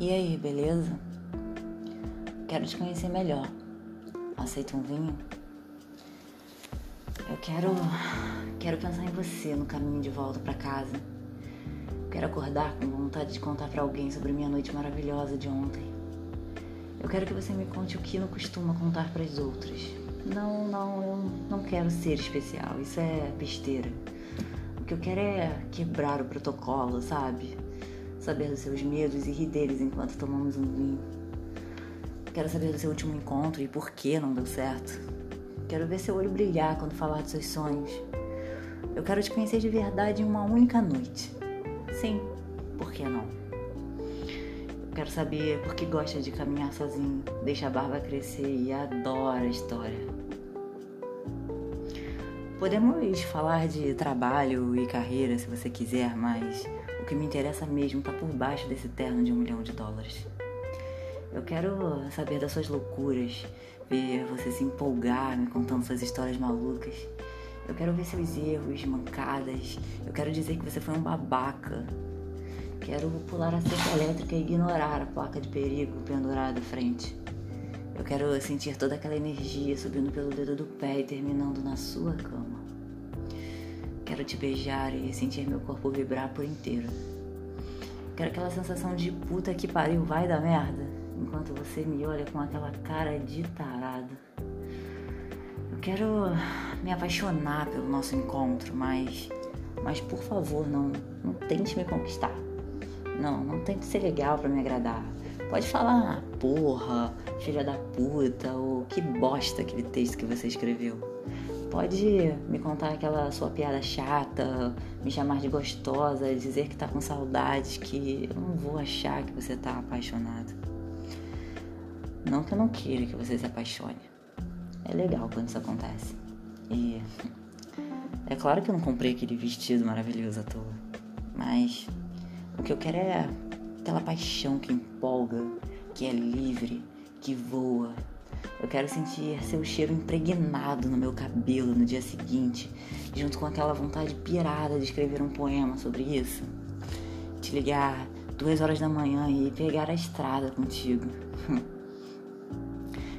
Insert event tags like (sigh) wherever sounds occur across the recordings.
E aí, beleza? Quero te conhecer melhor. Aceita um vinho? Eu quero. Quero pensar em você no caminho de volta para casa. Quero acordar com vontade de contar para alguém sobre minha noite maravilhosa de ontem. Eu quero que você me conte o que não costuma contar para as outras. Não, não, eu não quero ser especial. Isso é besteira. O que eu quero é quebrar o protocolo, sabe? Saber dos seus medos e rir deles enquanto tomamos um vinho. Quero saber do seu último encontro e por que não deu certo. Quero ver seu olho brilhar quando falar dos seus sonhos. Eu quero te conhecer de verdade em uma única noite. Sim, por que não? Eu quero saber por que gosta de caminhar sozinho, deixa a barba crescer e adora a história. Podemos falar de trabalho e carreira se você quiser, mas o que me interessa mesmo está por baixo desse terno de um milhão de dólares. Eu quero saber das suas loucuras, ver você se empolgar me contando suas histórias malucas. Eu quero ver seus erros, mancadas. Eu quero dizer que você foi um babaca. Quero pular a cerca elétrica e ignorar a placa de perigo pendurada à frente. Eu quero sentir toda aquela energia subindo pelo dedo do pé e terminando na sua cama. Quero te beijar e sentir meu corpo vibrar por inteiro. Quero aquela sensação de puta que pariu, vai da merda, enquanto você me olha com aquela cara de tarado. Eu quero me apaixonar pelo nosso encontro, mas mas por favor, não não tente me conquistar. Não, não tente ser legal para me agradar. Pode falar, porra, filha da puta, ou que bosta aquele texto que você escreveu. Pode me contar aquela sua piada chata, me chamar de gostosa, dizer que tá com saudade, que eu não vou achar que você tá apaixonado. Não que eu não queira que você se apaixone. É legal quando isso acontece. E (laughs) é claro que eu não comprei aquele vestido maravilhoso à toa. Mas o que eu quero é aquela paixão que empolga, que é livre, que voa. Quero sentir seu cheiro impregnado no meu cabelo no dia seguinte, junto com aquela vontade pirada de escrever um poema sobre isso. Te ligar duas horas da manhã e pegar a estrada contigo. (laughs)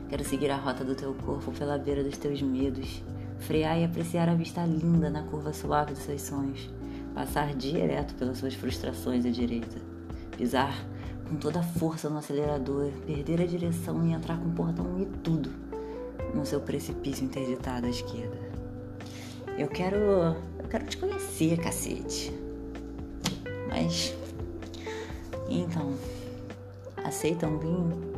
quero seguir a rota do teu corpo pela beira dos teus medos, frear e apreciar a vista linda na curva suave dos seus sonhos, passar direto pelas suas frustrações à direita pisar com toda a força no acelerador, perder a direção e entrar com o portão e tudo no seu precipício interditado à esquerda. Eu quero. Eu quero te conhecer, cacete. Mas. Então. Aceita um vinho?